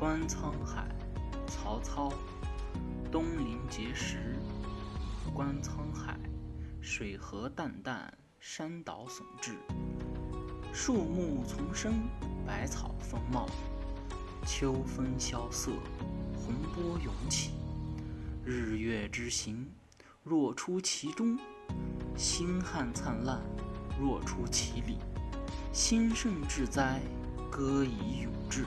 观沧海，曹操。东临碣石，观沧海。水何澹澹，山岛竦峙。树木丛生，百草丰茂。秋风萧瑟，洪波涌起。日月之行，若出其中；星汉灿烂，若出其里。兴盛至哉，歌以咏志。